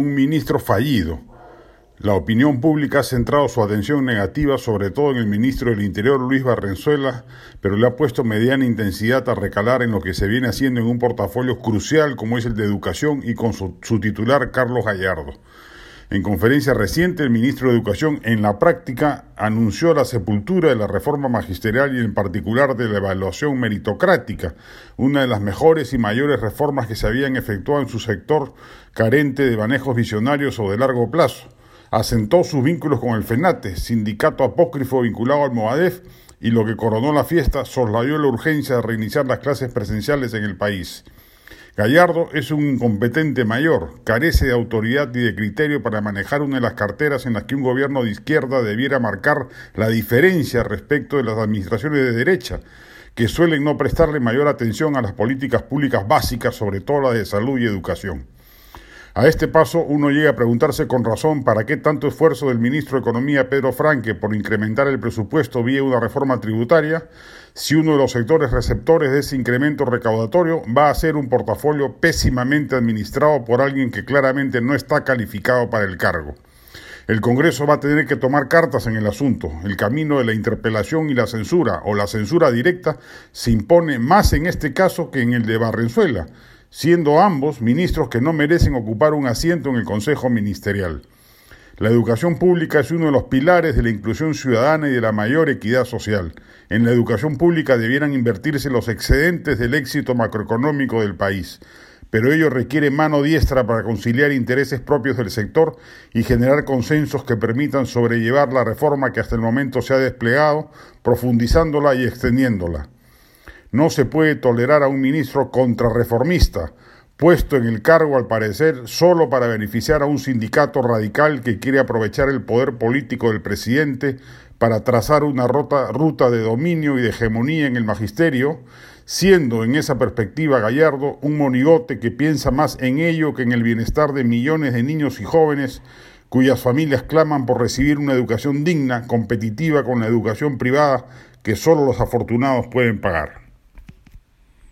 un ministro fallido. La opinión pública ha centrado su atención negativa sobre todo en el ministro del Interior Luis Barrenzuela, pero le ha puesto mediana intensidad a recalar en lo que se viene haciendo en un portafolio crucial como es el de Educación y con su, su titular Carlos Gallardo. En conferencia reciente, el ministro de Educación, en la práctica, anunció la sepultura de la reforma magisterial y en particular de la evaluación meritocrática, una de las mejores y mayores reformas que se habían efectuado en su sector carente de manejos visionarios o de largo plazo. Asentó sus vínculos con el FENATE, sindicato apócrifo vinculado al MOADEF, y lo que coronó la fiesta, soslayó la urgencia de reiniciar las clases presenciales en el país. Gallardo es un incompetente mayor, carece de autoridad y de criterio para manejar una de las carteras en las que un gobierno de izquierda debiera marcar la diferencia respecto de las administraciones de derecha, que suelen no prestarle mayor atención a las políticas públicas básicas, sobre todo las de salud y educación. A este paso uno llega a preguntarse con razón para qué tanto esfuerzo del ministro de Economía Pedro Franque por incrementar el presupuesto vía una reforma tributaria, si uno de los sectores receptores de ese incremento recaudatorio va a ser un portafolio pésimamente administrado por alguien que claramente no está calificado para el cargo. El Congreso va a tener que tomar cartas en el asunto. El camino de la interpelación y la censura o la censura directa se impone más en este caso que en el de Barrenzuela siendo ambos ministros que no merecen ocupar un asiento en el Consejo Ministerial. La educación pública es uno de los pilares de la inclusión ciudadana y de la mayor equidad social. En la educación pública debieran invertirse los excedentes del éxito macroeconómico del país, pero ello requiere mano diestra para conciliar intereses propios del sector y generar consensos que permitan sobrellevar la reforma que hasta el momento se ha desplegado, profundizándola y extendiéndola. No se puede tolerar a un ministro contrarreformista, puesto en el cargo al parecer solo para beneficiar a un sindicato radical que quiere aprovechar el poder político del presidente para trazar una ruta de dominio y de hegemonía en el magisterio, siendo en esa perspectiva Gallardo un monigote que piensa más en ello que en el bienestar de millones de niños y jóvenes cuyas familias claman por recibir una educación digna, competitiva con la educación privada que solo los afortunados pueden pagar.